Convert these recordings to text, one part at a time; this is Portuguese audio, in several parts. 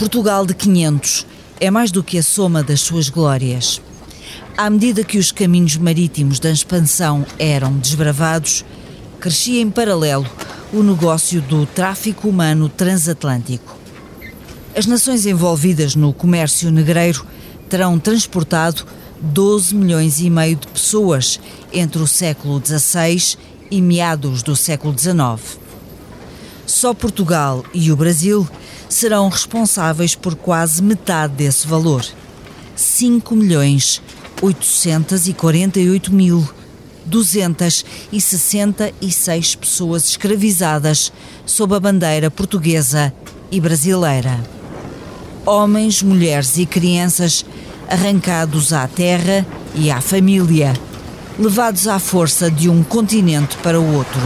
Portugal de 500 é mais do que a soma das suas glórias. À medida que os caminhos marítimos da expansão eram desbravados, crescia em paralelo o negócio do tráfico humano transatlântico. As nações envolvidas no comércio negreiro terão transportado 12 milhões e meio de pessoas entre o século XVI e meados do século XIX. Só Portugal e o Brasil serão responsáveis por quase metade desse valor. 5 milhões 848 mil 266 pessoas escravizadas sob a bandeira portuguesa e brasileira. Homens, mulheres e crianças arrancados à terra e à família, levados à força de um continente para o outro.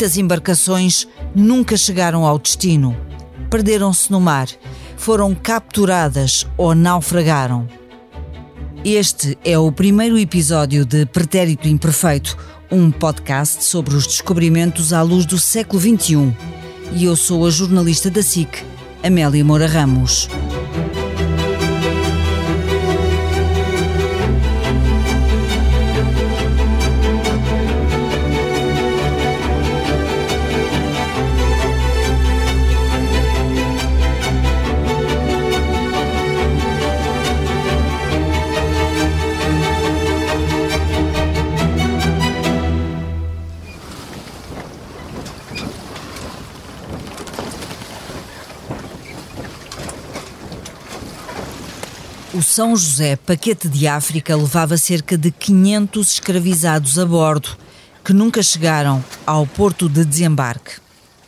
Muitas embarcações nunca chegaram ao destino. Perderam-se no mar, foram capturadas ou naufragaram. Este é o primeiro episódio de Pretérito Imperfeito, um podcast sobre os descobrimentos à luz do século XXI. E eu sou a jornalista da SIC, Amélia Moura Ramos. São José Paquete de África levava cerca de 500 escravizados a bordo, que nunca chegaram ao porto de desembarque.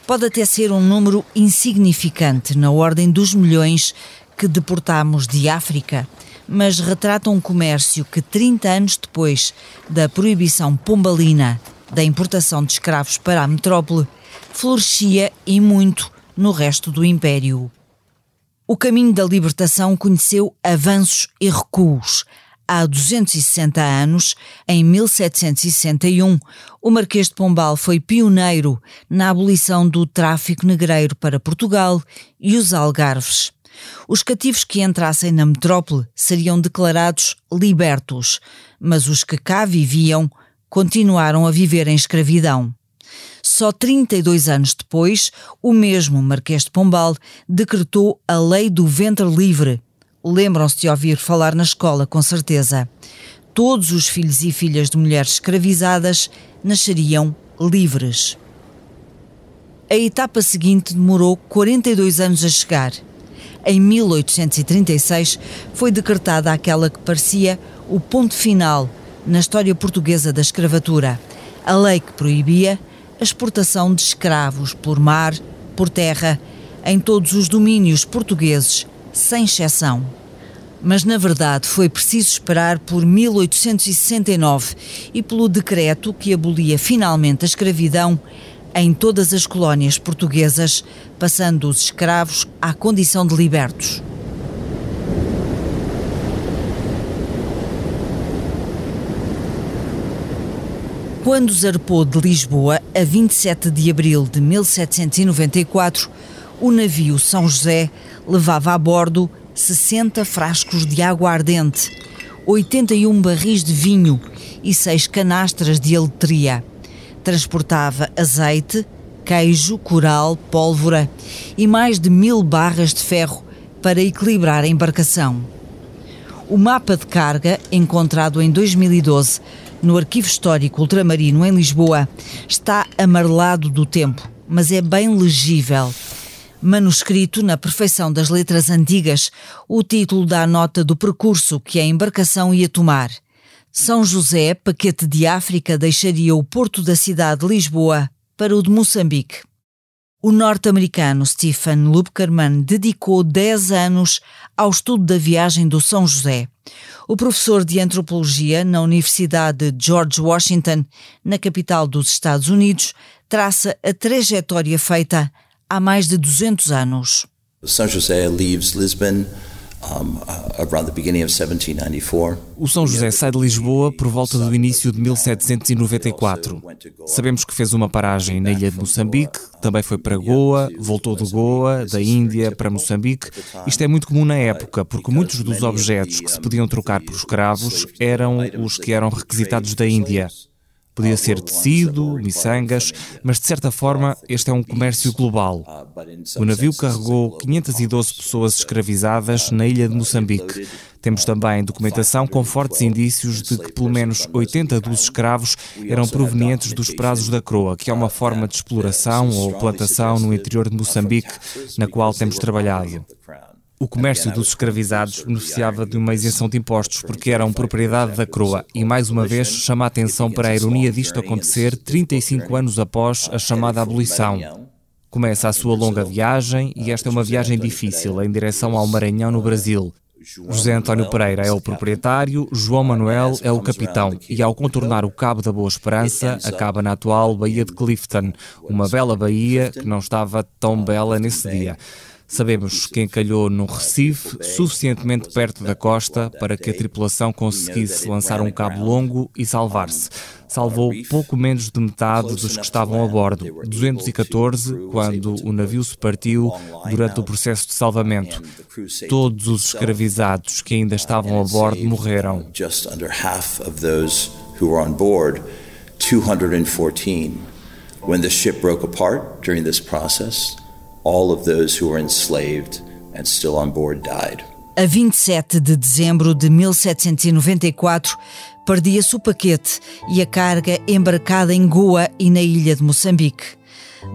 Pode até ser um número insignificante na ordem dos milhões que deportamos de África, mas retrata um comércio que 30 anos depois da proibição pombalina da importação de escravos para a metrópole, florescia e muito no resto do Império. O caminho da libertação conheceu avanços e recuos. Há 260 anos, em 1761, o Marquês de Pombal foi pioneiro na abolição do tráfico negreiro para Portugal e os Algarves. Os cativos que entrassem na metrópole seriam declarados libertos, mas os que cá viviam continuaram a viver em escravidão. Só 32 anos depois, o mesmo Marquês de Pombal decretou a Lei do Ventre Livre. Lembram-se de ouvir falar na escola, com certeza. Todos os filhos e filhas de mulheres escravizadas nasceriam livres. A etapa seguinte demorou 42 anos a chegar. Em 1836 foi decretada aquela que parecia o ponto final na história portuguesa da escravatura, a lei que proibia a exportação de escravos por mar, por terra, em todos os domínios portugueses, sem exceção. Mas na verdade foi preciso esperar por 1869 e pelo decreto que abolia finalmente a escravidão em todas as colónias portuguesas, passando os escravos à condição de libertos. Quando zarpou de Lisboa, a 27 de abril de 1794, o navio São José levava a bordo 60 frascos de água ardente, 81 barris de vinho e 6 canastras de aletria. Transportava azeite, queijo, coral, pólvora e mais de mil barras de ferro para equilibrar a embarcação. O mapa de carga, encontrado em 2012, no Arquivo Histórico Ultramarino em Lisboa, está amarelado do tempo, mas é bem legível. Manuscrito na perfeição das letras antigas, o título dá nota do percurso que a embarcação ia tomar. São José, paquete de África, deixaria o porto da cidade de Lisboa para o de Moçambique. O norte-americano Stephen Lupkerman dedicou 10 anos ao estudo da viagem do São José. O professor de antropologia na Universidade de George Washington, na capital dos Estados Unidos, traça a trajetória feita há mais de 200 anos. São José leaves Lisbon o São José sai de Lisboa por volta do início de 1794. Sabemos que fez uma paragem na ilha de Moçambique, também foi para Goa, voltou de Goa, da Índia para Moçambique. Isto é muito comum na época, porque muitos dos objetos que se podiam trocar por escravos eram os que eram requisitados da Índia. Podia ser tecido, miçangas, mas de certa forma este é um comércio global. O navio carregou 512 pessoas escravizadas na ilha de Moçambique. Temos também documentação com fortes indícios de que pelo menos 80 dos escravos eram provenientes dos prazos da Croa, que é uma forma de exploração ou plantação no interior de Moçambique, na qual temos trabalhado. O comércio dos escravizados beneficiava de uma isenção de impostos porque eram propriedade da coroa e, mais uma vez, chama a atenção para a ironia disto acontecer 35 anos após a chamada abolição. Começa a sua longa viagem e esta é uma viagem difícil em direção ao Maranhão, no Brasil. José António Pereira é o proprietário, João Manuel é o capitão e ao contornar o Cabo da Boa Esperança acaba na atual Baía de Clifton, uma bela baía que não estava tão bela nesse dia. Sabemos que encalhou num Recife suficientemente perto da costa para que a tripulação conseguisse lançar um cabo longo e salvar-se. Salvou pouco menos de metade dos que estavam a bordo, 214, quando o navio se partiu durante o processo de salvamento. Todos os escravizados que ainda estavam a bordo morreram. 214. When the ship broke apart during this process, all of those who were enslaved and still on board died. A 27 de dezembro de 1794, perdia-se o paquete e a carga embarcada em Goa e na ilha de Moçambique.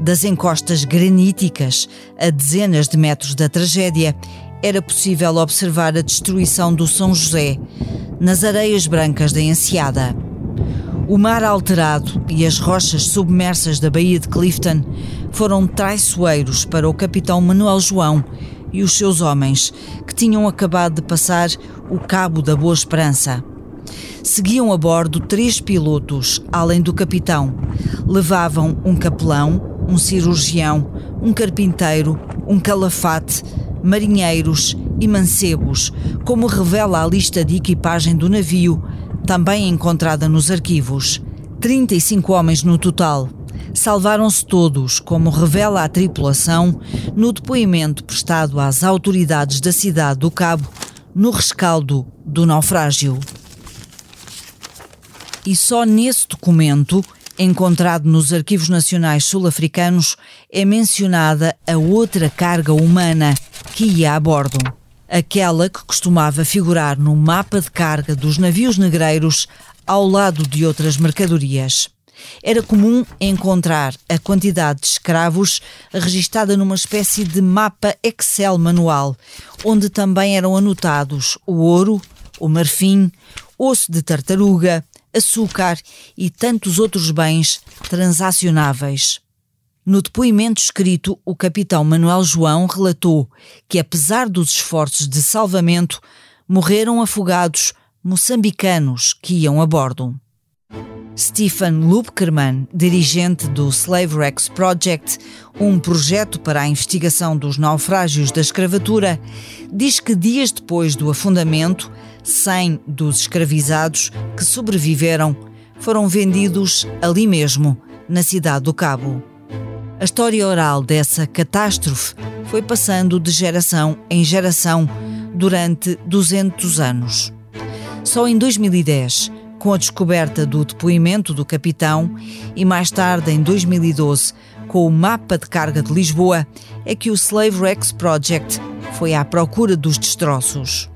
Das encostas graníticas, a dezenas de metros da tragédia, era possível observar a destruição do São José nas areias brancas da Enseada. O mar alterado e as rochas submersas da Baía de Clifton foram traiçoeiros para o capitão Manuel João e os seus homens, que tinham acabado de passar o Cabo da Boa Esperança. Seguiam a bordo três pilotos, além do capitão. Levavam um capelão, um cirurgião, um carpinteiro, um calafate, marinheiros e mancebos, como revela a lista de equipagem do navio também encontrada nos arquivos. 35 homens no total. Salvaram-se todos, como revela a tripulação no depoimento prestado às autoridades da cidade do Cabo no rescaldo do naufrágio. E só nesse documento, encontrado nos arquivos nacionais sul-africanos, é mencionada a outra carga humana que ia a bordo aquela que costumava figurar no mapa de carga dos navios negreiros ao lado de outras mercadorias. Era comum encontrar a quantidade de escravos registada numa espécie de mapa Excel manual, onde também eram anotados o ouro, o marfim, osso de tartaruga, açúcar e tantos outros bens transacionáveis. No depoimento escrito, o capitão Manuel João relatou que, apesar dos esforços de salvamento, morreram afogados moçambicanos que iam a bordo. Stephen Lubkerman, dirigente do Slave Rex Project, um projeto para a investigação dos naufrágios da escravatura, diz que dias depois do afundamento, 100 dos escravizados que sobreviveram foram vendidos ali mesmo, na cidade do Cabo. A história oral dessa catástrofe foi passando de geração em geração durante 200 anos. Só em 2010, com a descoberta do depoimento do capitão e mais tarde em 2012, com o mapa de carga de Lisboa, é que o Slave Rex Project foi à procura dos destroços.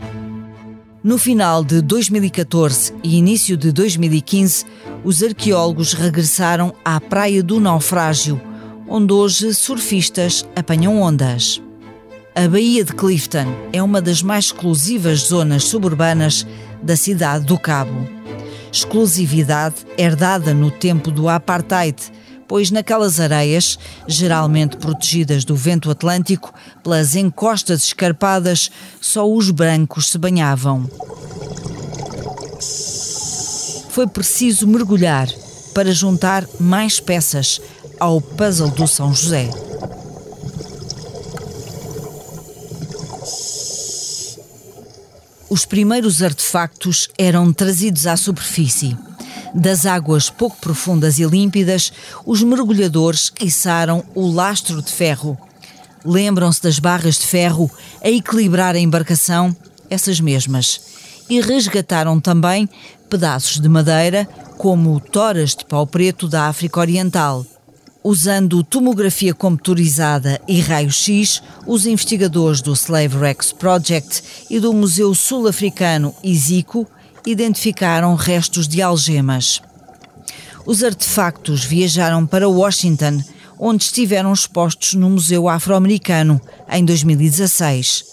No final de 2014 e início de 2015, os arqueólogos regressaram à Praia do Naufrágio, onde hoje surfistas apanham ondas. A Baía de Clifton é uma das mais exclusivas zonas suburbanas da cidade do Cabo. Exclusividade herdada no tempo do apartheid, pois naquelas areias, geralmente protegidas do vento atlântico pelas encostas escarpadas, só os brancos se banhavam. Foi preciso mergulhar para juntar mais peças ao puzzle do São José. Os primeiros artefactos eram trazidos à superfície. Das águas pouco profundas e límpidas, os mergulhadores içaram o lastro de ferro. Lembram-se das barras de ferro a equilibrar a embarcação? Essas mesmas. E resgataram também pedaços de madeira, como toras de pau preto da África Oriental. Usando tomografia computadorizada e raio-x, os investigadores do Slave Rex Project e do Museu Sul-Africano ISICO identificaram restos de algemas. Os artefactos viajaram para Washington, onde estiveram expostos no Museu Afro-Americano em 2016.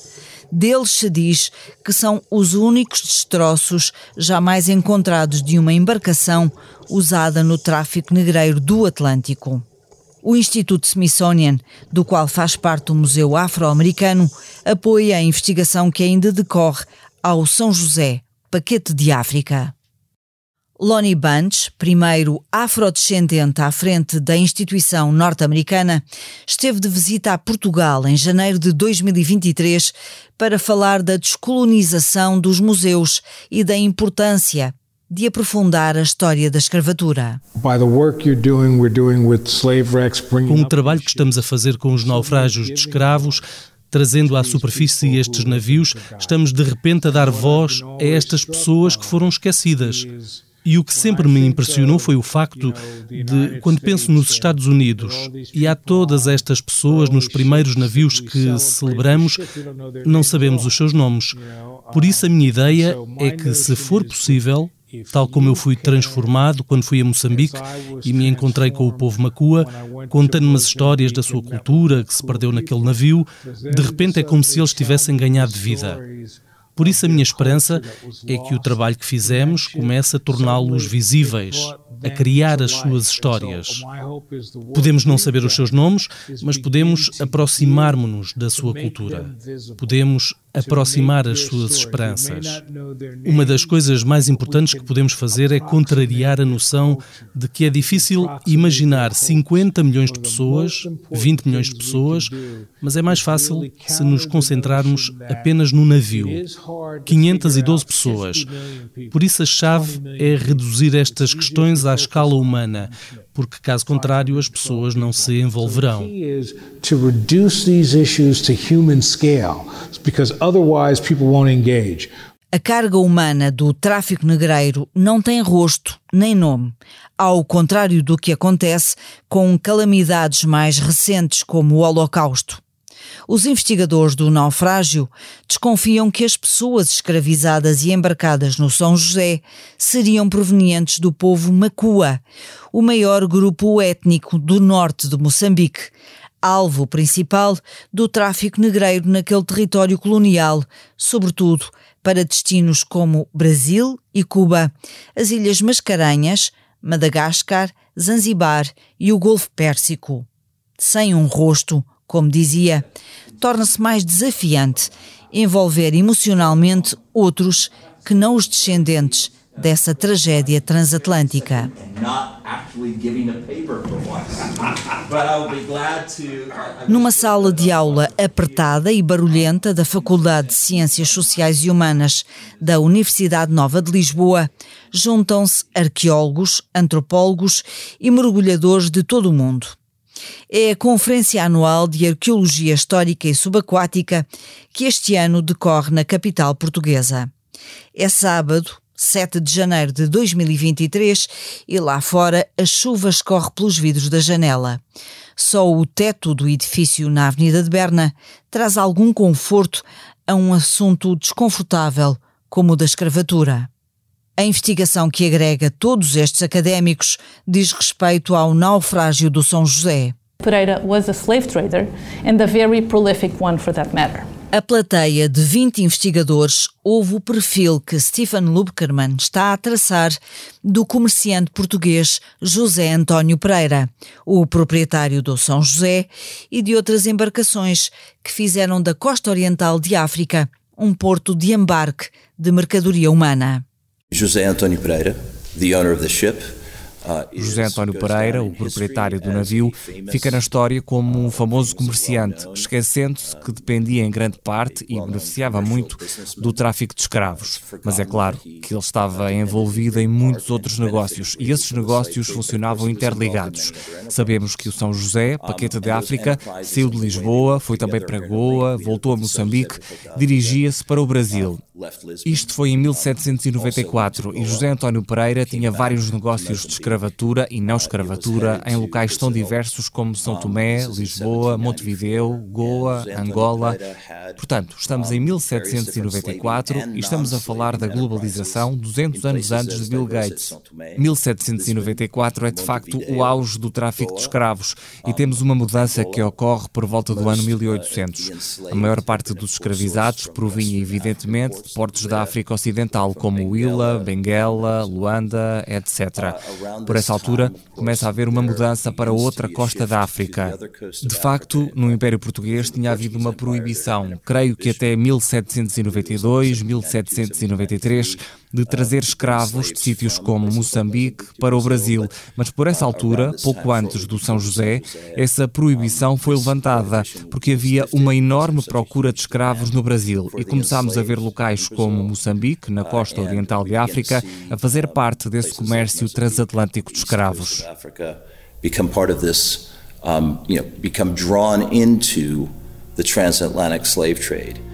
Deles se diz que são os únicos destroços jamais encontrados de uma embarcação usada no tráfico negreiro do Atlântico. O Instituto Smithsonian, do qual faz parte o Museu Afro-Americano, apoia a investigação que ainda decorre ao São José, Paquete de África. Lonnie Bunch, primeiro afrodescendente à frente da instituição norte-americana, esteve de visita a Portugal em janeiro de 2023 para falar da descolonização dos museus e da importância de aprofundar a história da escravatura. Com o trabalho que estamos a fazer com os naufrágios de escravos, trazendo à superfície estes navios, estamos de repente a dar voz a estas pessoas que foram esquecidas. E o que sempre me impressionou foi o facto de, quando penso nos Estados Unidos e há todas estas pessoas nos primeiros navios que celebramos, não sabemos os seus nomes. Por isso, a minha ideia é que, se for possível, tal como eu fui transformado quando fui a Moçambique e me encontrei com o povo Macua, contando umas histórias da sua cultura que se perdeu naquele navio, de repente é como se eles tivessem ganhado vida. Por isso, a minha esperança é que o trabalho que fizemos comece a torná-los visíveis, a criar as suas histórias. Podemos não saber os seus nomes, mas podemos aproximar-nos da sua cultura. Podemos aproximar as suas esperanças. Uma das coisas mais importantes que podemos fazer é contrariar a noção de que é difícil imaginar 50 milhões de pessoas, 20 milhões de pessoas, mas é mais fácil se nos concentrarmos apenas no navio. 512 pessoas. Por isso, a chave é reduzir estas questões à escala humana, porque caso contrário as pessoas não se envolverão. A carga humana do tráfico negreiro não tem rosto nem nome, ao contrário do que acontece com calamidades mais recentes como o Holocausto. Os investigadores do naufrágio desconfiam que as pessoas escravizadas e embarcadas no São José seriam provenientes do povo Macua, o maior grupo étnico do norte de Moçambique, alvo principal do tráfico negreiro naquele território colonial, sobretudo para destinos como Brasil e Cuba, as Ilhas Mascarenhas, Madagascar, Zanzibar e o Golfo Pérsico. Sem um rosto, como dizia, torna-se mais desafiante envolver emocionalmente outros que não os descendentes dessa tragédia transatlântica. Numa sala de aula apertada e barulhenta da Faculdade de Ciências Sociais e Humanas da Universidade Nova de Lisboa, juntam-se arqueólogos, antropólogos e mergulhadores de todo o mundo. É a Conferência Anual de Arqueologia Histórica e Subaquática que este ano decorre na capital portuguesa. É sábado, 7 de janeiro de 2023, e lá fora a chuva escorre pelos vidros da janela. Só o teto do edifício na Avenida de Berna traz algum conforto a um assunto desconfortável como o da escravatura. A investigação que agrega todos estes académicos diz respeito ao naufrágio do São José. Pereira was a slave trader and a very prolific one for that matter. A plateia de 20 investigadores ouve o perfil que Stephen Lubkerman está a traçar do comerciante português José António Pereira, o proprietário do São José e de outras embarcações que fizeram da costa oriental de África um porto de embarque de mercadoria humana. José António Pereira, the owner of the ship, José António Pereira, o proprietário do navio, fica na história como um famoso comerciante, esquecendo-se que dependia em grande parte e beneficiava muito do tráfico de escravos. Mas é claro que ele estava envolvido em muitos outros negócios e esses negócios funcionavam interligados. Sabemos que o São José, Paquete de África, saiu de Lisboa, foi também para Goa, voltou a Moçambique, dirigia-se para o Brasil. Isto foi em 1794 e José António Pereira tinha vários negócios de escravatura e não escravatura em locais tão diversos como São Tomé, Lisboa, Montevideo, Goa, Angola. Portanto, estamos em 1794 e estamos a falar da globalização 200 anos antes de Bill Gates. 1794 é de facto o auge do tráfico de escravos e temos uma mudança que ocorre por volta do ano 1800. A maior parte dos escravizados provinha evidentemente de portos da África Ocidental como Willa, Benguela, Luanda, etc. Por essa altura, começa a haver uma mudança para outra costa da África. De facto, no Império Português tinha havido uma proibição, creio que até 1792, 1793, de trazer escravos de sítios como Moçambique para o Brasil, mas por essa altura, pouco antes do São José, essa proibição foi levantada porque havia uma enorme procura de escravos no Brasil e começámos a ver locais como Moçambique, na costa oriental de África, a fazer parte desse comércio transatlântico de escravos. Become drawn into the transatlantic slave trade.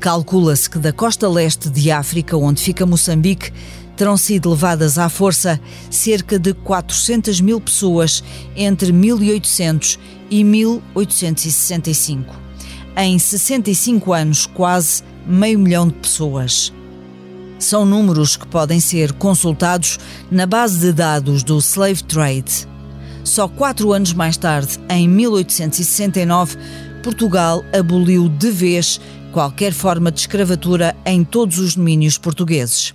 Calcula-se que da costa leste de África, onde fica Moçambique, terão sido levadas à força cerca de 400 mil pessoas entre 1800 e 1865. Em 65 anos, quase meio milhão de pessoas. São números que podem ser consultados na base de dados do Slave Trade. Só quatro anos mais tarde, em 1869, Portugal aboliu de vez qualquer forma de escravatura em todos os domínios portugueses.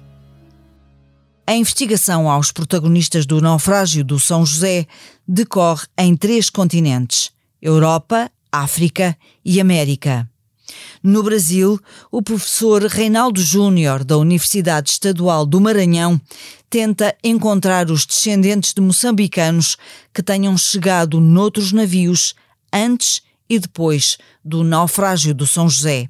A investigação aos protagonistas do naufrágio do São José decorre em três continentes: Europa, África e América. No Brasil, o professor Reinaldo Júnior, da Universidade Estadual do Maranhão, tenta encontrar os descendentes de moçambicanos que tenham chegado noutros navios antes e depois do naufrágio do São José.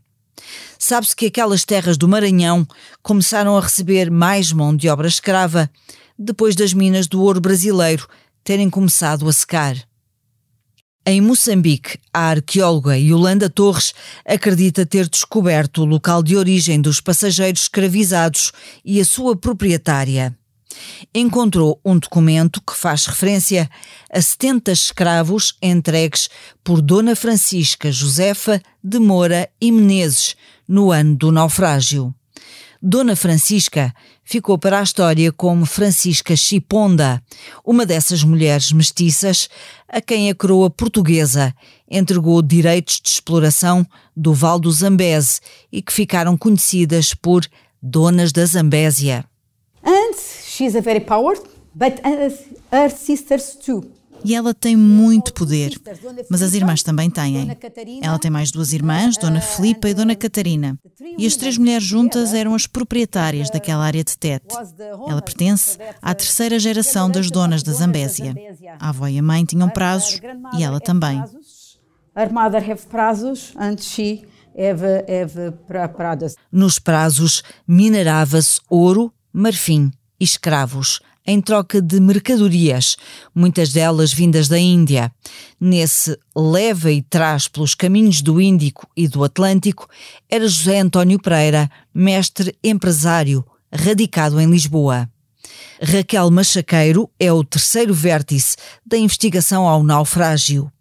Sabe-se que aquelas terras do Maranhão começaram a receber mais mão de obra escrava depois das minas do ouro brasileiro terem começado a secar. Em Moçambique, a arqueóloga Yolanda Torres acredita ter descoberto o local de origem dos passageiros escravizados e a sua proprietária encontrou um documento que faz referência a 70 escravos entregues por Dona Francisca Josefa de Moura e Menezes no ano do naufrágio. Dona Francisca ficou para a história como Francisca Chiponda, uma dessas mulheres mestiças a quem a coroa portuguesa entregou direitos de exploração do Val do Zambeze e que ficaram conhecidas por Donas da Zambésia. And she's a very powerful, but her sisters too. E ela tem muito poder, mas as irmãs também têm. Ela tem mais duas irmãs, Dona Filipa e Dona Catarina. E as três mulheres juntas eram as proprietárias daquela área de Tete. Ela pertence à terceira geração das donas da Zambésia. A avó e a mãe tinham prazos e ela também. Her mother have prazos and she have, have prazos. Nos prazos minerava-se ouro, marfim e escravos, em troca de mercadorias, muitas delas vindas da Índia. Nesse leva e traz pelos caminhos do Índico e do Atlântico, era José António Pereira, mestre empresário, radicado em Lisboa. Raquel Machaqueiro é o terceiro vértice da investigação ao naufrágio.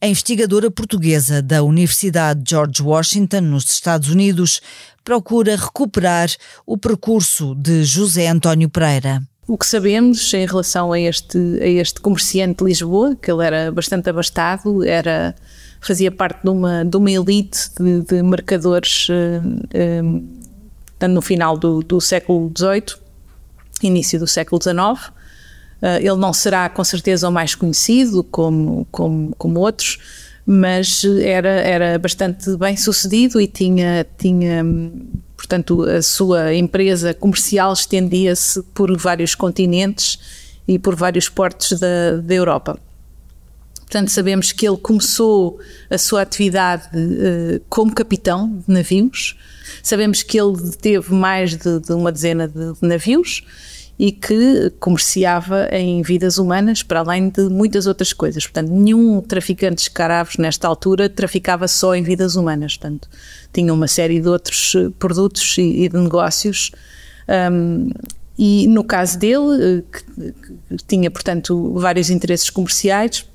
A investigadora portuguesa da Universidade George Washington, nos Estados Unidos, procura recuperar o percurso de José António Pereira. O que sabemos em relação a este, a este comerciante de Lisboa, que ele era bastante abastado, era, fazia parte de uma, de uma elite de, de mercadores uh, uh, no final do, do século XVIII, início do século XIX. Uh, ele não será com certeza o mais conhecido como, como, como outros, mas era, era bastante bem sucedido e tinha, tinha, portanto, a sua empresa comercial estendia-se por vários continentes e por vários portos da, da Europa. Portanto, sabemos que ele começou a sua atividade uh, como capitão de navios, sabemos que ele teve mais de, de uma dezena de, de navios e que comerciava em vidas humanas, para além de muitas outras coisas. Portanto, nenhum traficante de escravos nesta altura traficava só em vidas humanas. Portanto, tinha uma série de outros eh, produtos e, e de negócios. Um, e no caso dele, eh, que, que tinha, portanto, vários interesses comerciais,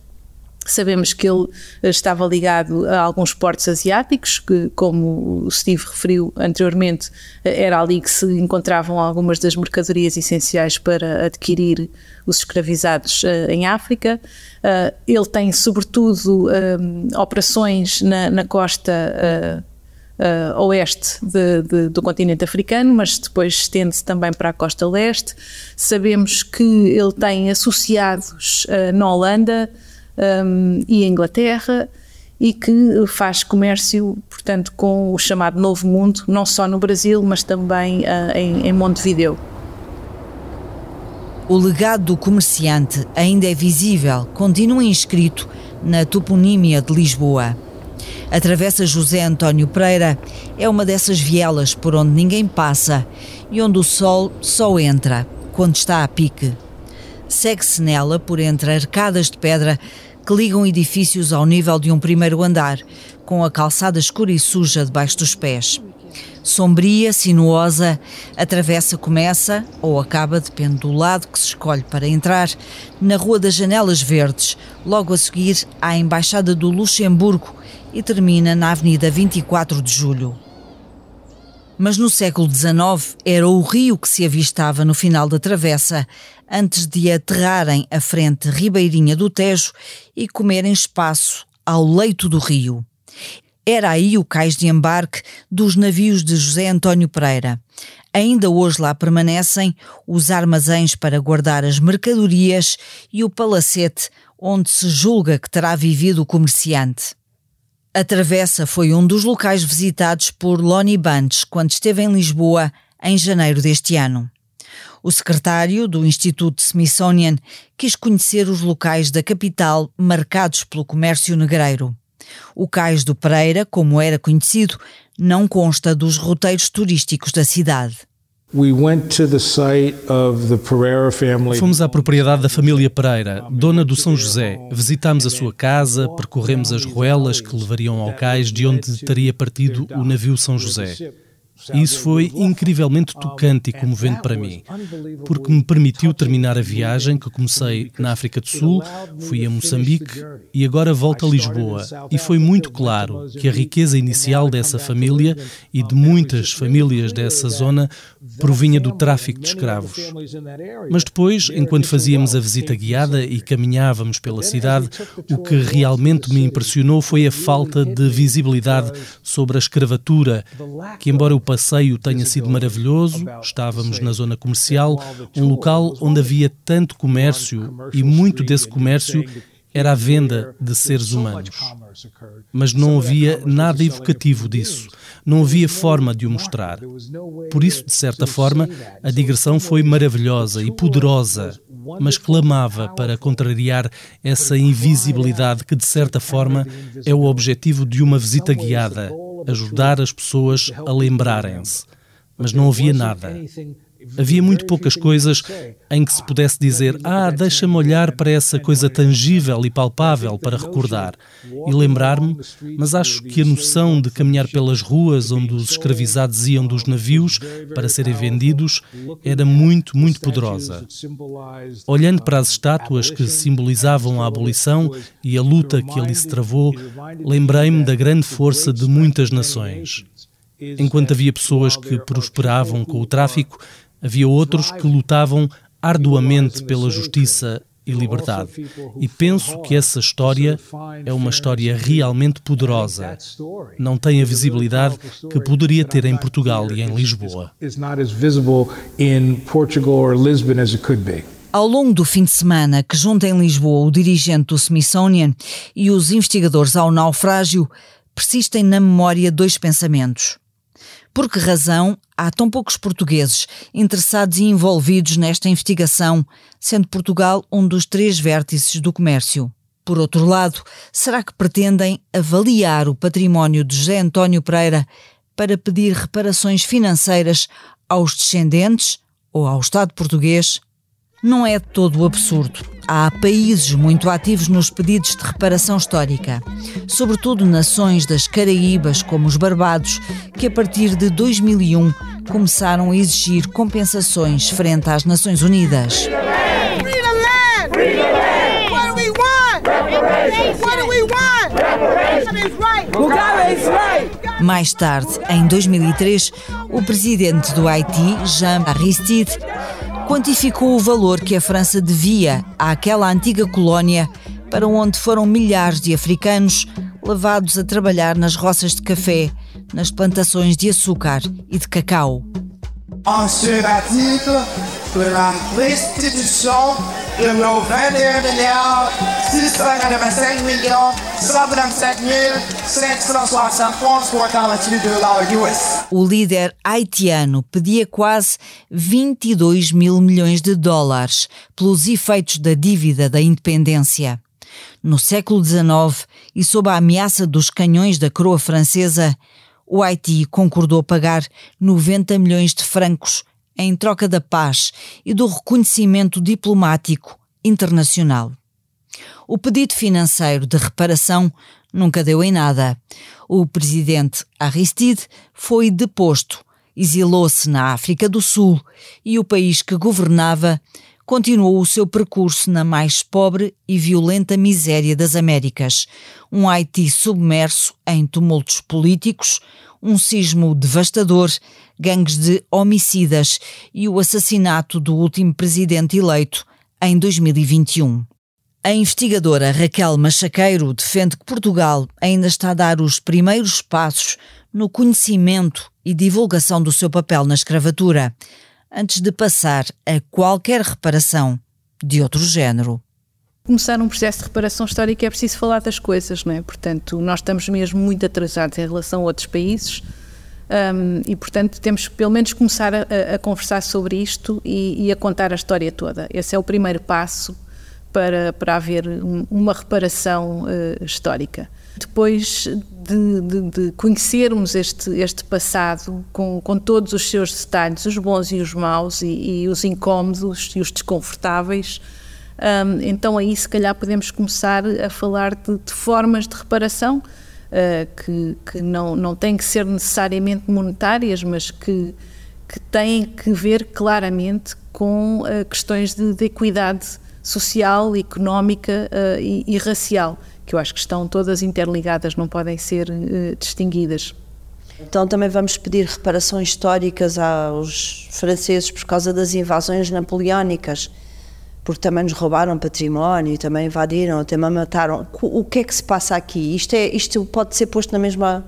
Sabemos que ele eh, estava ligado a alguns portos asiáticos, que, como o Steve referiu anteriormente, eh, era ali que se encontravam algumas das mercadorias essenciais para adquirir os escravizados uh, em África. Uh, ele tem, sobretudo, operações na, na costa. Uh, oeste de, de, do continente africano, mas depois estende-se também para a costa leste. Sabemos que ele tem associados uh, na Holanda, um, e a Inglaterra e que faz comércio, portanto, com o chamado Novo Mundo, não só no Brasil, mas também uh, em, em Montevideo. O legado do comerciante ainda é visível, continua inscrito na toponímia de Lisboa. A Travessa José António Pereira é uma dessas vielas por onde ninguém passa e onde o sol só entra quando está a pique. Segue-se nela por entre arcadas de pedra que ligam edifícios ao nível de um primeiro andar, com a calçada escura e suja debaixo dos pés. Sombria, sinuosa, a travessa começa, ou acaba, depende do lado que se escolhe para entrar, na Rua das Janelas Verdes, logo a seguir à Embaixada do Luxemburgo e termina na Avenida 24 de Julho. Mas no século XIX era o rio que se avistava no final da travessa, antes de aterrarem à frente ribeirinha do Tejo e comerem espaço ao leito do rio. Era aí o cais de embarque dos navios de José António Pereira. Ainda hoje lá permanecem os armazéns para guardar as mercadorias e o palacete onde se julga que terá vivido o comerciante. A travessa foi um dos locais visitados por Lonnie Bunch quando esteve em Lisboa em janeiro deste ano. O secretário do Instituto Smithsonian quis conhecer os locais da capital marcados pelo comércio negreiro. O Cais do Pereira, como era conhecido, não consta dos roteiros turísticos da cidade. Fomos à propriedade da família Pereira, dona do São José. Visitámos a sua casa, percorremos as ruelas que levariam ao cais de onde teria partido o navio São José. Isso foi incrivelmente tocante e comovente para mim, porque me permitiu terminar a viagem que comecei na África do Sul, fui a Moçambique e agora volto a Lisboa. E foi muito claro que a riqueza inicial dessa família e de muitas famílias dessa zona provinha do tráfico de escravos. Mas depois, enquanto fazíamos a visita guiada e caminhávamos pela cidade, o que realmente me impressionou foi a falta de visibilidade sobre a escravatura, que, embora o passeio tenha sido maravilhoso, estávamos na zona comercial, um local onde havia tanto comércio e muito desse comércio era a venda de seres humanos. Mas não havia nada evocativo disso. Não havia forma de o mostrar. Por isso, de certa forma, a digressão foi maravilhosa e poderosa, mas clamava para contrariar essa invisibilidade que, de certa forma, é o objetivo de uma visita guiada ajudar as pessoas a lembrarem-se. Mas não havia nada. Havia muito poucas coisas em que se pudesse dizer: Ah, deixa-me olhar para essa coisa tangível e palpável para recordar e lembrar-me, mas acho que a noção de caminhar pelas ruas onde os escravizados iam dos navios para serem vendidos era muito, muito poderosa. Olhando para as estátuas que simbolizavam a abolição e a luta que ali se travou, lembrei-me da grande força de muitas nações. Enquanto havia pessoas que prosperavam com o tráfico, Havia outros que lutavam arduamente pela justiça e liberdade. E penso que essa história é uma história realmente poderosa. Não tem a visibilidade que poderia ter em Portugal e em Lisboa. Ao longo do fim de semana, que junta em Lisboa o dirigente do Smithsonian e os investigadores ao naufrágio, persistem na memória dois pensamentos. Por que razão há tão poucos portugueses interessados e envolvidos nesta investigação, sendo Portugal um dos três vértices do comércio? Por outro lado, será que pretendem avaliar o património de José António Pereira para pedir reparações financeiras aos descendentes ou ao Estado português? Não é todo absurdo. Há países muito ativos nos pedidos de reparação histórica, sobretudo nações das Caraíbas, como os Barbados, que a partir de 2001 começaram a exigir compensações frente às Nações Unidas. Mais tarde, em 2003, o presidente do Haiti, Jean Aristide, quantificou o valor que a França devia àquela antiga colónia para onde foram milhares de africanos levados a trabalhar nas roças de café, nas plantações de açúcar e de cacau. 21 milliards 685 millions 127 760 US. O líder haitiano pedia quase 22 mil milhões de dólares pelos efeitos da dívida da independência. No século XIX, e sob a ameaça dos canhões da coroa francesa, o Haiti concordou pagar 90 milhões de francos em troca da paz e do reconhecimento diplomático internacional. O pedido financeiro de reparação nunca deu em nada. O presidente Aristide foi deposto, exilou-se na África do Sul e o país que governava continuou o seu percurso na mais pobre e violenta miséria das Américas, um Haiti submerso em tumultos políticos, um sismo devastador, gangues de homicidas e o assassinato do último presidente eleito em 2021. A investigadora Raquel Machaqueiro defende que Portugal ainda está a dar os primeiros passos no conhecimento e divulgação do seu papel na escravatura antes de passar a qualquer reparação de outro género. Começar um processo de reparação histórica é preciso falar das coisas, não é? Portanto, nós estamos mesmo muito atrasados em relação a outros países um, e, portanto, temos pelo menos começar a, a conversar sobre isto e, e, a contar a história toda. Esse é o primeiro passo para, para haver um, uma reparação uh, histórica. Depois de, de, de, conhecermos este, este passado com, com todos os seus detalhes, os bons e os maus, e, e os incómodos e os desconfortáveis, um, então aí se calhar podemos começar a falar de, de formas de reparação uh, que, que não, não têm que ser necessariamente monetárias, mas que, que têm que ver claramente com uh, questões de, de, equidade social, económica uh, e, e racial que eu acho que estão todas interligadas, não podem ser distinguidas. Então também vamos pedir reparações históricas aos franceses por causa das invasões napoleónicas, porque também nos roubaram património, também invadiram, também mataram. O que é que se passa aqui? Isto, é, isto pode ser posto na mesma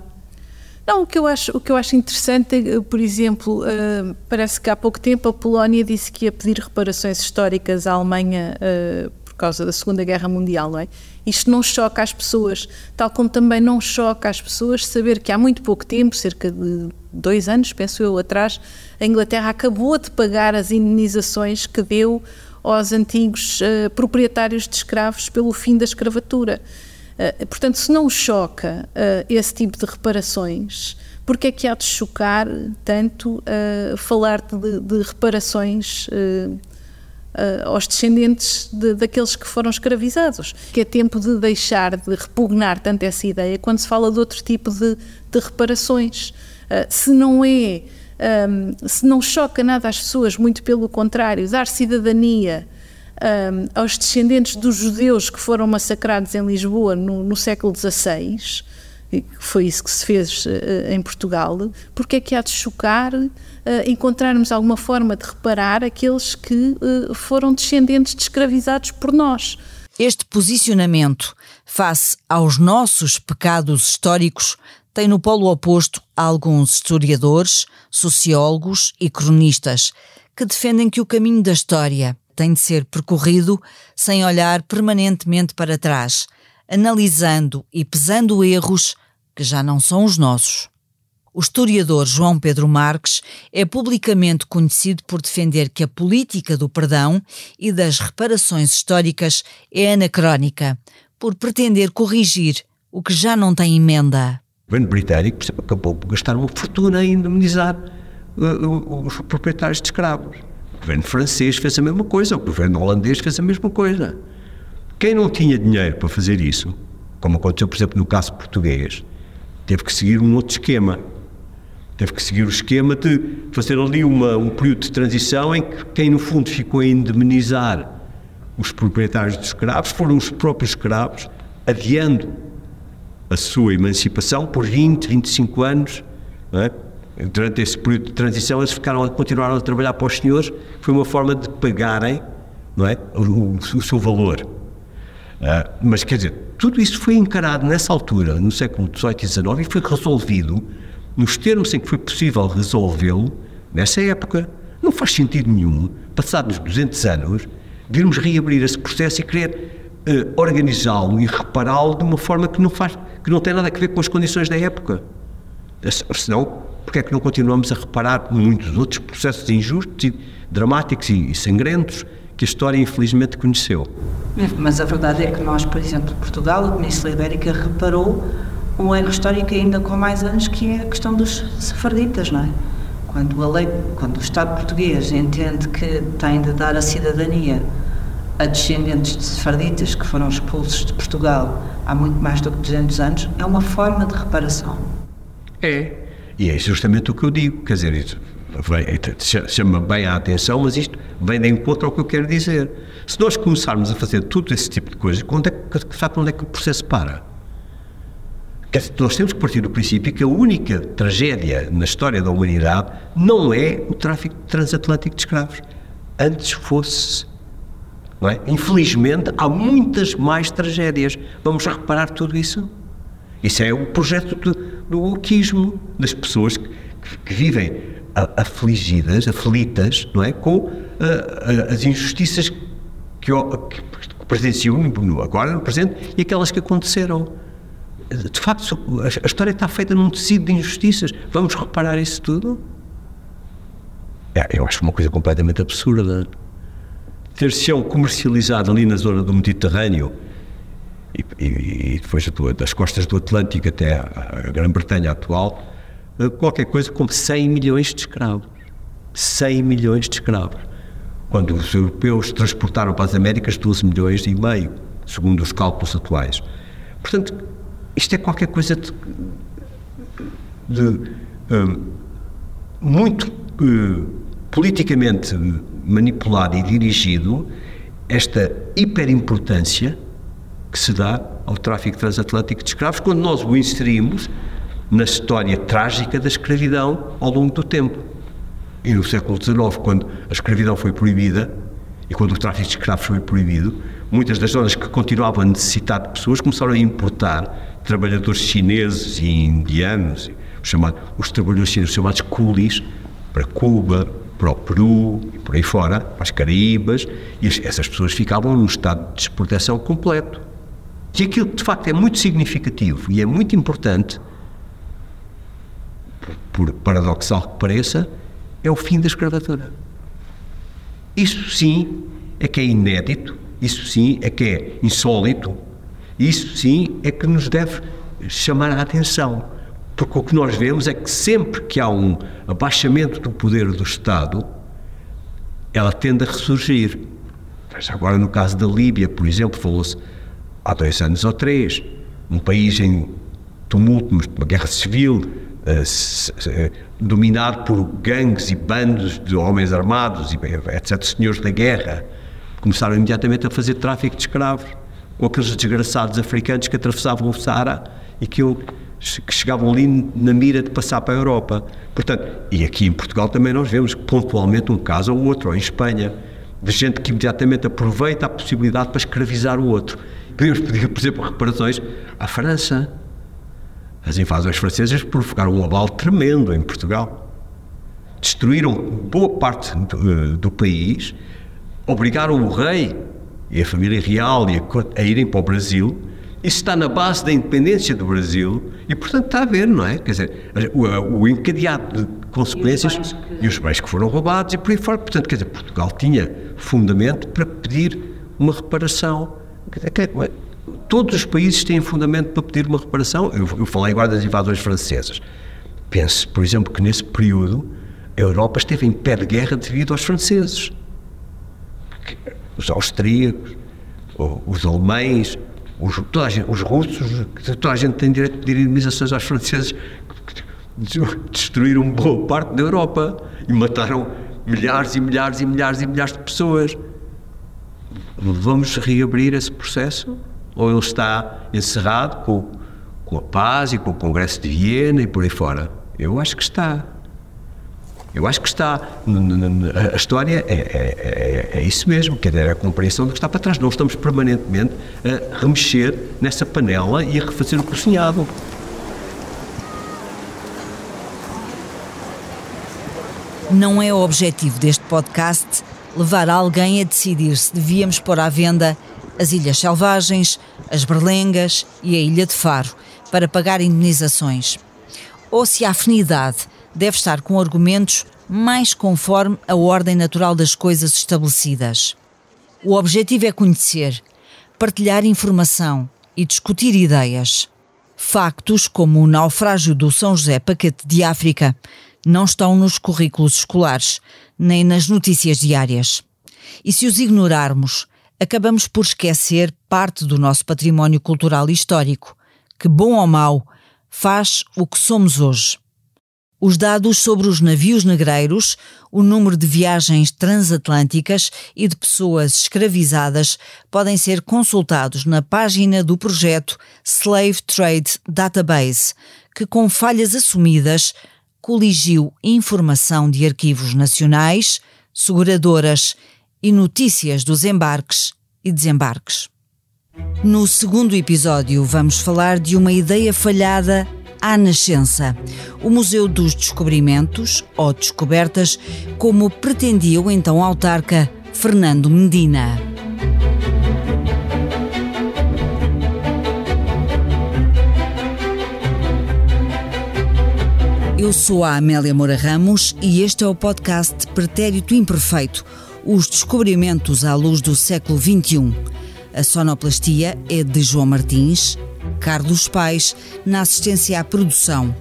não, o que eu acho, o que eu acho interessante é, por exemplo, uh, parece que há pouco tempo a Polónia disse que ia pedir reparações históricas à Alemanha uh, por causa da Segunda Guerra Mundial, não é? Isto não choca as pessoas, tal como também não choca as pessoas saber que há muito pouco tempo, cerca de dois anos, penso eu, atrás, a Inglaterra acabou de pagar as indenizações que deu aos antigos uh, proprietários de escravos pelo fim da escravatura. Uh, portanto, se não choca uh, esse tipo de reparações, porque é que há de chocar tanto falar de, de reparações aos descendentes de, daqueles que foram escravizados. Que é tempo de deixar de repugnar tanto essa ideia quando se fala de outro tipo de, de reparações. Se não é. Um, se não choca nada às pessoas, muito pelo contrário, dar cidadania um, aos descendentes dos judeus que foram massacrados em Lisboa no, no século XVI, foi isso que se fez uh, em Portugal, porque é que há de chocar uh, encontrarmos alguma forma de reparar aqueles que uh, foram descendentes de escravizados por nós? Este posicionamento face aos nossos pecados históricos tem no polo oposto alguns historiadores, sociólogos e cronistas que defendem que o caminho da história tem de ser percorrido sem olhar permanentemente para trás, analisando e pesando erros que já não são os nossos. O historiador João Pedro Marques é publicamente conhecido por defender que a política do perdão e das reparações históricas é anacrónica, por pretender corrigir o que já não tem emenda. O governo britânico, por exemplo, acabou por gastar uma fortuna em indemnizar uh, os proprietários de escravos. O governo francês fez a mesma coisa, o governo holandês fez a mesma coisa. Quem não tinha dinheiro para fazer isso, como aconteceu, por exemplo, no caso português, teve que seguir um outro esquema. Teve que seguir o esquema de fazer ali uma, um período de transição em que quem, no fundo, ficou a indemnizar os proprietários de escravos foram os próprios escravos, adiando a sua emancipação por 20, 25 anos. É? Durante esse período de transição, eles ficaram, continuaram a trabalhar para os senhores, foi uma forma de pagarem não é? o, o, seu valor. Uh, mas quer dizer, tudo isso foi encarado nessa altura, no século XVIII e XIX, e foi resolvido nos termos em que foi possível resolvê-lo nessa época. Não faz sentido nenhum, passados 200 anos, virmos reabrir esse processo e querer uh, organizá-lo e repará-lo de uma forma que não, faz, que não tem nada a ver com as condições da época. Senão, porque é que não continuamos a reparar muitos outros processos injustos, e dramáticos e, e sangrentos que a história infelizmente conheceu? Mas a verdade é que nós, por exemplo, Portugal, a Península Ibérica, reparou um erro histórico ainda com mais anos, que é a questão dos sefarditas, não é? Quando, a lei, quando o Estado português entende que tem de dar a cidadania a descendentes de sefarditas que foram expulsos de Portugal há muito mais do que 200 anos, é uma forma de reparação. É, e é justamente o que eu digo, quer dizer, isso chama bem a atenção, mas isto vem de encontro ao que eu quero dizer. Se nós começarmos a fazer todo esse tipo de coisas, quando é que, sabe onde é que o processo para? Nós temos que partir do princípio que a única tragédia na história da humanidade não é o tráfico transatlântico de escravos. Antes fosse. É? Infelizmente, há muitas mais tragédias. Vamos reparar tudo isso? Isso é o projeto do, do das pessoas que, que, vivem afligidas, aflitas, não é? Com uh, as injustiças que, que, que presenciam agora, no presente, e aquelas que aconteceram de facto, a história está feita num tecido de injustiças. Vamos reparar isso tudo? É, eu acho uma coisa completamente absurda. Ter chão comercializado ali na zona do Mediterrâneo e, e, e depois das costas do Atlântico até a, Grã-Bretanha atual, eh, qualquer coisa como 100 milhões de escravos. 100 milhões de escravos. Quando os europeus transportaram para as Américas 12 milhões e meio, segundo os cálculos atuais. Portanto, isto é qualquer coisa de, de um, muito uh, politicamente manipulado e dirigido esta hiperimportância que se dá ao tráfico transatlântico de escravos quando nós o inserimos na história trágica da escravidão ao longo do tempo. E no século XIX, quando a escravidão foi proibida e quando o tráfico de escravos foi proibido, muitas das zonas que continuavam a necessitar de pessoas começaram a importar trabalhadores chineses e indianos, chamado, os trabalhadores chineses chamados coolies, para Cuba, para o Peru e por aí fora, para as Caraíbas, e essas pessoas ficavam num estado de desproteção completo. E aquilo de facto é muito significativo e é muito importante, por paradoxal que pareça, é o fim da escravatura. Isso sim é que é inédito, isso sim é que é insólito, isso sim é que nos deve chamar a atenção, porque o que nós vemos é que sempre que há um abaixamento do poder do Estado, ela tende a ressurgir. Mas agora, no caso da Líbia, por exemplo, falou-se há dois anos ou três, um país em tumulto, uma guerra civil, uh, dominado por gangues e bandos de homens armados, e, etc., senhores da guerra, começaram imediatamente a fazer tráfico de escravos com aqueles desgraçados africanos que atravessavam o Saara e que, eu, que chegavam ali na mira de passar para a Europa. Portanto, e aqui em Portugal também nós vemos pontualmente um caso ou outro, ou em Espanha, de gente que imediatamente aproveita a possibilidade para escravizar o outro. Podemos pedir, por exemplo, reparações à França. As invasões francesas provocaram um abalo tremendo em Portugal. Destruíram boa parte do, do país, obrigaram o rei e a família real a, irem para o Brasil está na base da independência do Brasil e, portanto, está a ver, não é? Quer dizer, o, o encadeado de consequências e os, bens que foram roubados e por aí fora. Portanto, quer dizer, Portugal tinha fundamento para pedir uma reparação. Todos os países têm fundamento para pedir uma reparação. Eu, eu falei agora das invasões francesas. Pense, por exemplo, que nesse período a Europa esteve em pé de guerra devido aos franceses. Os austríacos, os alemães, os, toda gente, os russos, toda a gente tem direito de pedir indemnizações aos franceses que destruíram boa parte da Europa e mataram milhares e milhares e milhares e milhares de pessoas. Vamos reabrir esse processo? Ou ele está encerrado com, com a paz e com o Congresso de Viena e por aí fora? Eu acho que está. Eu acho que está. A história é, é, é, é isso mesmo, quer dizer, é a compreensão do que está para trás. Não estamos permanentemente a remexer nessa panela e a refazer o cozinhado. Não é o objetivo deste podcast levar alguém a decidir se devíamos pôr à venda as Ilhas Selvagens, as Berlengas e a Ilha de Faro para pagar indenizações. Ou se a afinidade deve estar com argumentos mais conforme a ordem natural das coisas estabelecidas. O objetivo é conhecer, partilhar informação e discutir ideias. Factos como o naufrágio do São José Paquete de África não estão nos currículos escolares, nem nas notícias diárias. E se os ignorarmos, acabamos por esquecer parte do nosso património cultural e histórico, que, bom ou mau, faz o que somos hoje. Os dados sobre os navios negreiros, o número de viagens transatlânticas e de pessoas escravizadas podem ser consultados na página do projeto Slave Trade Database, que, com falhas assumidas, coligiu informação de arquivos nacionais, seguradoras e notícias dos embarques e desembarques. No segundo episódio, vamos falar de uma ideia falhada à nascença, o Museu dos Descobrimentos, ou Descobertas, como pretendia o então autarca Fernando Medina. Eu sou a Amélia Moura Ramos e este é o podcast Pretérito Imperfeito, os descobrimentos à luz do século XXI. A sonoplastia é de João Martins, Carlos Pais, na assistência à produção.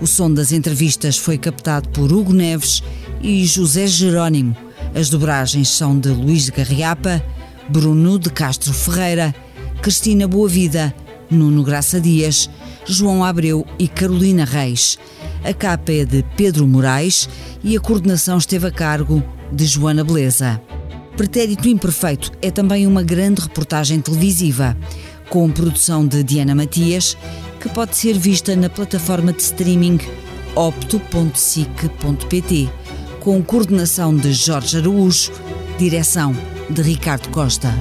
O som das entrevistas foi captado por Hugo Neves e José Jerónimo. As dobragens são de Luís de Garriapa, Bruno de Castro Ferreira, Cristina Boavida, Nuno Graça Dias, João Abreu e Carolina Reis. A capa é de Pedro Moraes e a coordenação esteve a cargo de Joana Beleza. Pretérito Imperfeito é também uma grande reportagem televisiva com produção de Diana Matias, que pode ser vista na plataforma de streaming opto.sic.pt, com coordenação de Jorge Araújo, direção de Ricardo Costa.